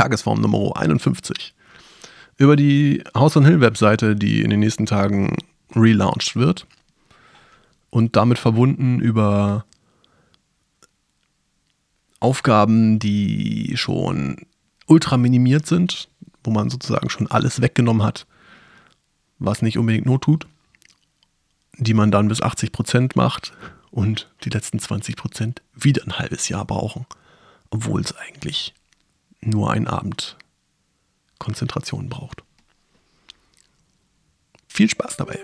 Tagesform Nummer 51. Über die House on Hill Webseite, die in den nächsten Tagen relaunched wird. Und damit verbunden über Aufgaben, die schon ultra minimiert sind, wo man sozusagen schon alles weggenommen hat, was nicht unbedingt Not tut, die man dann bis 80 Prozent macht und die letzten 20 Prozent wieder ein halbes Jahr brauchen, obwohl es eigentlich nur einen Abend Konzentration braucht. Viel Spaß dabei!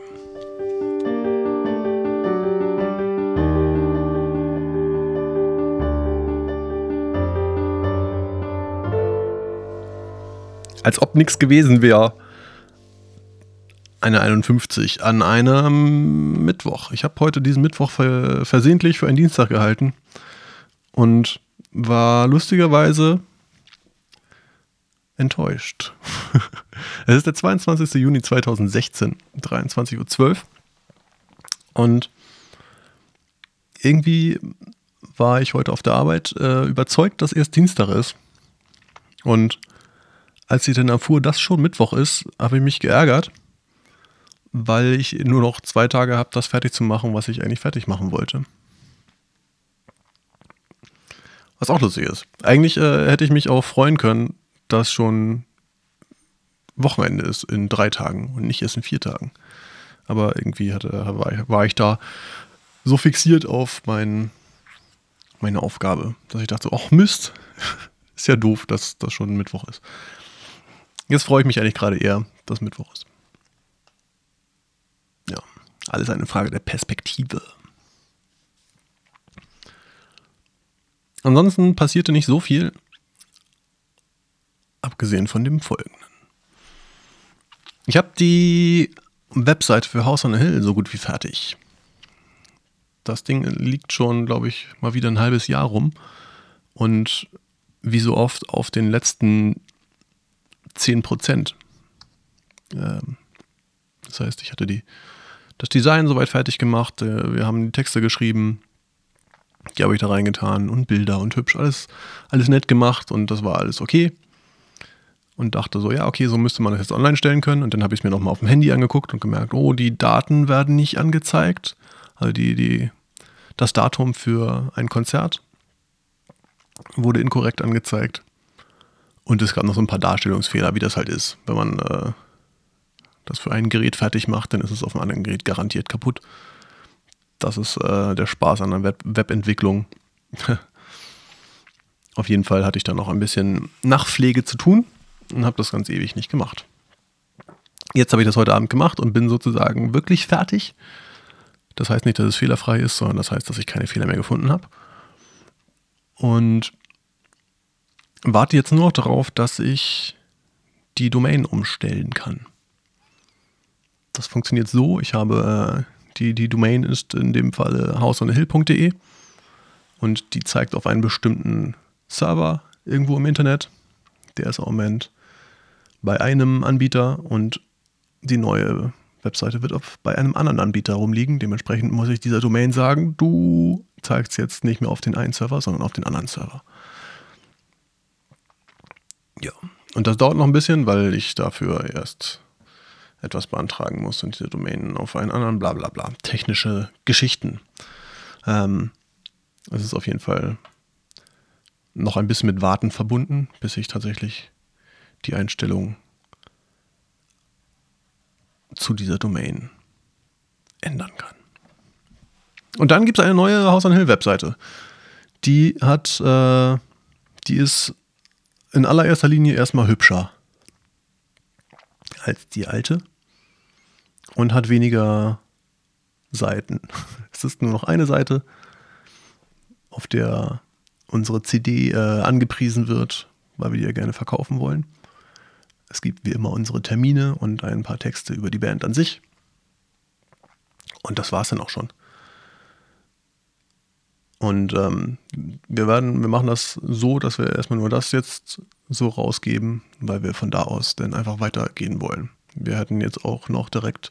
Als ob nichts gewesen wäre. Eine 51 an einem Mittwoch. Ich habe heute diesen Mittwoch versehentlich für einen Dienstag gehalten und war lustigerweise enttäuscht. es ist der 22. Juni 2016, 23.12 Uhr. Und irgendwie war ich heute auf der Arbeit äh, überzeugt, dass erst Dienstag ist. Und als ich dann erfuhr, dass schon Mittwoch ist, habe ich mich geärgert, weil ich nur noch zwei Tage habe, das fertig zu machen, was ich eigentlich fertig machen wollte. Was auch lustig ist. Eigentlich äh, hätte ich mich auch freuen können, dass schon Wochenende ist in drei Tagen und nicht erst in vier Tagen. Aber irgendwie hatte, war, ich, da so fixiert auf mein, meine Aufgabe, dass ich dachte, ach Mist, ist ja doof, dass das schon Mittwoch ist. Jetzt freue ich mich eigentlich gerade eher, dass Mittwoch ist. Ja, alles eine Frage der Perspektive. Ansonsten passierte nicht so viel abgesehen von dem folgenden. Ich habe die Webseite für House on a Hill so gut wie fertig. Das Ding liegt schon, glaube ich, mal wieder ein halbes Jahr rum. Und wie so oft auf den letzten 10 Prozent. Ähm, das heißt, ich hatte die, das Design soweit fertig gemacht. Äh, wir haben die Texte geschrieben. Die habe ich da reingetan und Bilder und hübsch. Alles, alles nett gemacht und das war alles okay und dachte so, ja, okay, so müsste man das jetzt online stellen können. Und dann habe ich es mir nochmal auf dem Handy angeguckt und gemerkt, oh, die Daten werden nicht angezeigt. Also die, die, das Datum für ein Konzert wurde inkorrekt angezeigt. Und es gab noch so ein paar Darstellungsfehler, wie das halt ist. Wenn man äh, das für ein Gerät fertig macht, dann ist es auf einem anderen Gerät garantiert kaputt. Das ist äh, der Spaß an der Web Webentwicklung. auf jeden Fall hatte ich da noch ein bisschen Nachpflege zu tun und habe das ganz ewig nicht gemacht. Jetzt habe ich das heute Abend gemacht und bin sozusagen wirklich fertig. Das heißt nicht, dass es fehlerfrei ist, sondern das heißt, dass ich keine Fehler mehr gefunden habe. Und warte jetzt nur noch darauf, dass ich die Domain umstellen kann. Das funktioniert so, ich habe äh, die, die Domain ist in dem Fall houseonhill.de und die zeigt auf einen bestimmten Server irgendwo im Internet. Der ist im Moment bei einem Anbieter und die neue Webseite wird auf, bei einem anderen Anbieter rumliegen. Dementsprechend muss ich dieser Domain sagen, du zeigst jetzt nicht mehr auf den einen Server, sondern auf den anderen Server. Ja, und das dauert noch ein bisschen, weil ich dafür erst etwas beantragen muss und diese Domain auf einen anderen, bla bla bla. Technische Geschichten. Ähm, es ist auf jeden Fall noch ein bisschen mit Warten verbunden, bis ich tatsächlich die Einstellung zu dieser Domain ändern kann. Und dann gibt es eine neue House on Hill Webseite. Die hat, äh, die ist in allererster Linie erstmal hübscher als die alte und hat weniger Seiten. Es ist nur noch eine Seite, auf der unsere CD äh, angepriesen wird, weil wir die ja gerne verkaufen wollen. Es gibt wie immer unsere Termine und ein paar Texte über die Band an sich. Und das war es dann auch schon. Und ähm, wir werden, wir machen das so, dass wir erstmal nur das jetzt so rausgeben, weil wir von da aus dann einfach weitergehen wollen. Wir hätten jetzt auch noch direkt,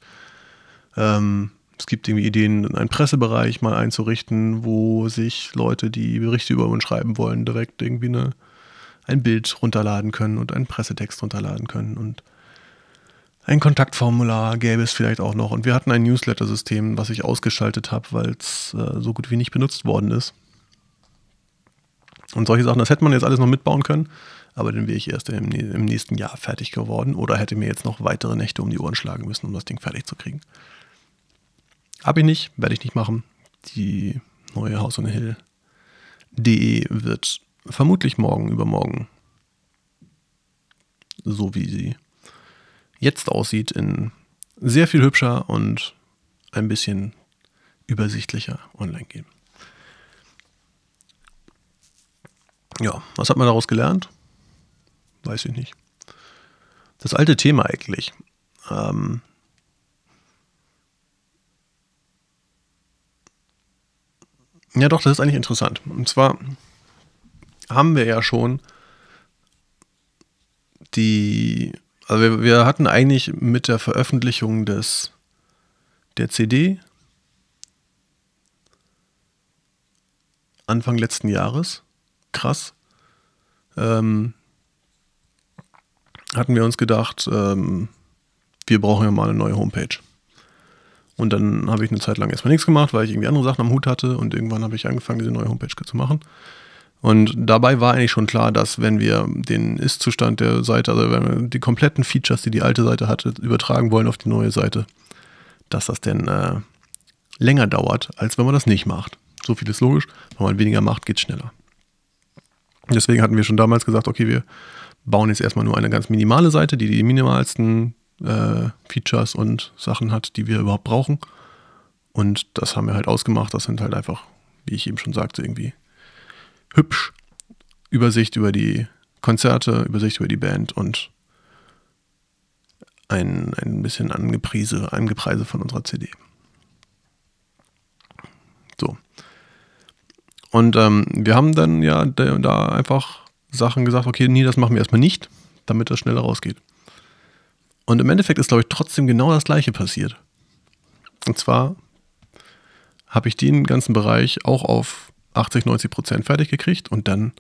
ähm, es gibt irgendwie Ideen, einen Pressebereich mal einzurichten, wo sich Leute, die Berichte über uns schreiben wollen, direkt irgendwie eine ein Bild runterladen können und einen Pressetext runterladen können und ein Kontaktformular gäbe es vielleicht auch noch. Und wir hatten ein Newsletter-System, was ich ausgeschaltet habe, weil es äh, so gut wie nicht benutzt worden ist. Und solche Sachen, das hätte man jetzt alles noch mitbauen können, aber dann wäre ich erst im, im, nächsten Jahr fertig geworden oder hätte mir jetzt noch weitere Nächte um die Ohren schlagen müssen, um das Ding fertig zu kriegen. Habe ich nicht, werde ich nicht machen. Die neue Haus on Hill DE wird vermutlich morgen, übermorgen, so wie sie jetzt aussieht, in sehr viel hübscher und ein bisschen übersichtlicher online gehen. Ja, was hat man daraus gelernt? Weiß ich nicht. Das alte Thema eigentlich. Ähm, ja, doch, das ist eigentlich interessant. Und zwar haben wir ja schon die also wir, wir hatten eigentlich mit der Veröffentlichung des der CD Anfang letzten Jahres, krass, ähm, hatten wir uns gedacht, ähm, wir brauchen ja mal eine neue Homepage. Und dann habe ich eine Zeit lang erstmal nichts gemacht, weil ich irgendwie andere Sachen am Hut hatte und irgendwann habe ich angefangen, diese neue Homepage zu machen. Und dabei war eigentlich schon klar, dass wenn wir den Ist-Zustand der Seite, also wenn wir die kompletten Features, die die alte Seite hatte, übertragen wollen auf die neue Seite, dass das denn äh, länger dauert, als wenn man das nicht macht. So viel ist logisch. Wenn man weniger macht, geht es schneller. Deswegen hatten wir schon damals gesagt, okay, wir bauen jetzt erstmal nur eine ganz minimale Seite, die die minimalsten äh, Features und Sachen hat, die wir überhaupt brauchen. Und das haben wir halt ausgemacht. Das sind halt einfach, wie ich eben schon sagte, irgendwie hübsch. Übersicht über die Konzerte, Übersicht über die Band und ein, ein bisschen Angepriese, Angepreise von unserer CD. So. Und ähm, wir haben dann ja da, einfach Sachen gesagt, okay, nee, das machen wir erstmal nicht, damit das schneller rausgeht. Und im Endeffekt ist, glaube ich, trotzdem genau das gleiche passiert. Und zwar habe ich den ganzen Bereich auch auf 80, 90 Prozent fertig gekriegt und dann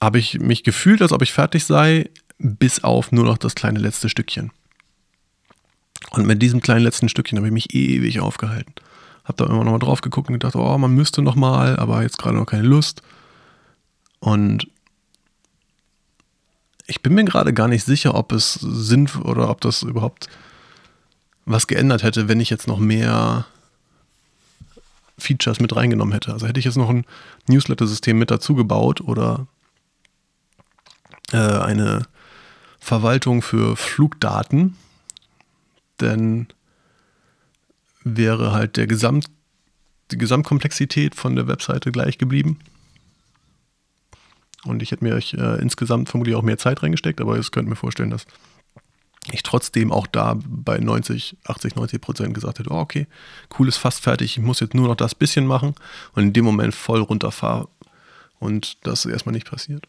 habe ich mich gefühlt, als ob ich fertig sei, bis auf nur noch das kleine letzte Stückchen. Und mit diesem kleinen letzten Stückchen habe ich mich ewig aufgehalten. Habe da immer noch mal drauf geguckt und gedacht, oh, man müsste noch mal, aber jetzt gerade noch keine Lust. Und ich bin mir gerade gar nicht sicher, ob es Sinn oder ob das überhaupt was geändert hätte, wenn ich jetzt noch mehr Features mit reingenommen hätte. Also hätte ich jetzt noch ein Newsletter-System mit dazu gebaut oder äh, eine Verwaltung für Flugdaten, dann wäre halt der Gesamt, die Gesamtkomplexität von der Webseite gleich geblieben. Und ich hätte mir äh, insgesamt vermutlich auch mehr Zeit reingesteckt, aber ich könnte mir vorstellen, dass ich trotzdem auch da bei 90, 80, 90 Prozent gesagt hätte, oh, okay, cool ist fast fertig, ich muss jetzt nur noch das bisschen machen und in dem Moment voll runterfahre und das ist erstmal nicht passiert.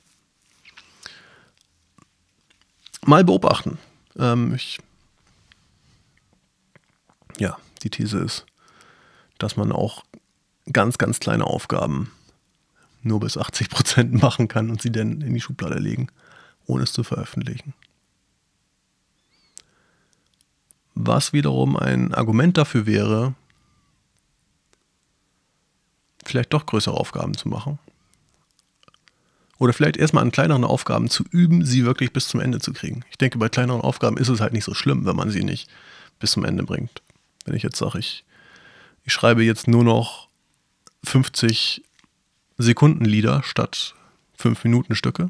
Mal beobachten. Ähm, ich, ja, die These ist, dass man auch ganz, ganz kleine Aufgaben nur bis 80 Prozent machen kann und sie dann in die Schublade legen, ohne es zu veröffentlichen. Was wiederum ein Argument dafür wäre, vielleicht doch größere Aufgaben zu machen. Oder vielleicht erstmal an kleineren Aufgaben zu üben, sie wirklich bis zum Ende zu kriegen. Ich denke, bei kleineren Aufgaben ist es halt nicht so schlimm, wenn man sie nicht bis zum Ende bringt. Wenn ich jetzt sage, ich, ich schreibe jetzt nur noch 50 Sekunden Lieder statt 5 Minuten Stücke,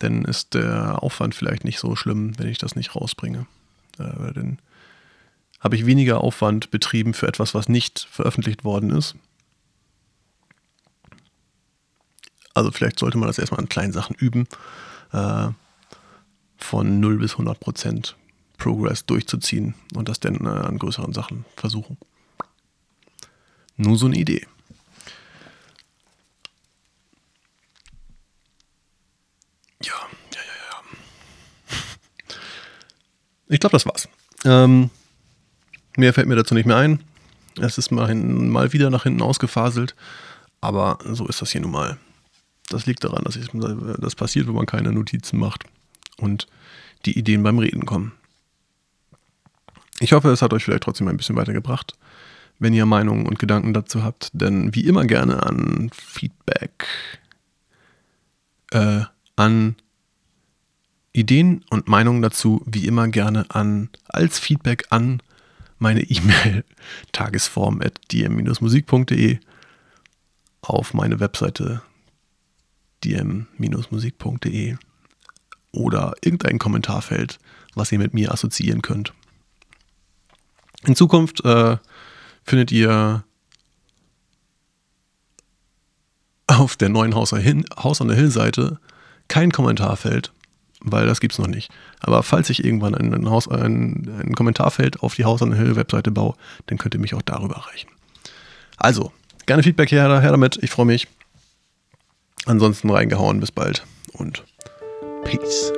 dann ist der Aufwand vielleicht nicht so schlimm, wenn ich das nicht rausbringe. Äh, dann habe ich weniger Aufwand betrieben für etwas, was nicht veröffentlicht worden ist. Also vielleicht sollte man das erstmal an kleinen Sachen üben, äh, von 0 bis 100 Prozent Progress durchzuziehen und das dann äh, an größeren Sachen versuchen. Nur so eine Idee. Ja, ja, ja, ja. Ich glaube, das war's. Ähm, mehr fällt mir dazu nicht mehr ein. Es ist mal, hin, mal wieder nach hinten ausgefaselt, aber so ist das hier nun mal. Das liegt daran, dass ich, das passiert, wenn man keine Notizen macht und die Ideen beim Reden kommen. Ich hoffe, es hat euch vielleicht trotzdem ein bisschen weitergebracht, wenn ihr Meinungen und Gedanken dazu habt, denn wie immer gerne an Feedback, äh, an Ideen und Meinungen dazu, wie immer gerne an als Feedback an meine E-Mail tagesform.dm-musik.de auf meine Webseite dm-musik.de oder irgendein Kommentarfeld, was ihr mit mir assoziieren könnt. In Zukunft äh, findet ihr auf der neuen Haus, on the Hill Seite kein Kommentarfeld, weil das gibt es noch nicht. Aber falls ich irgendwann ein, Haus, ein, ein Kommentarfeld auf die Haus on the Hill Webseite baue, dann könnt ihr mich auch darüber erreichen. Also, gerne Feedback her, her damit, ich freue mich. Ansonsten reingehauen, bis bald und Peace.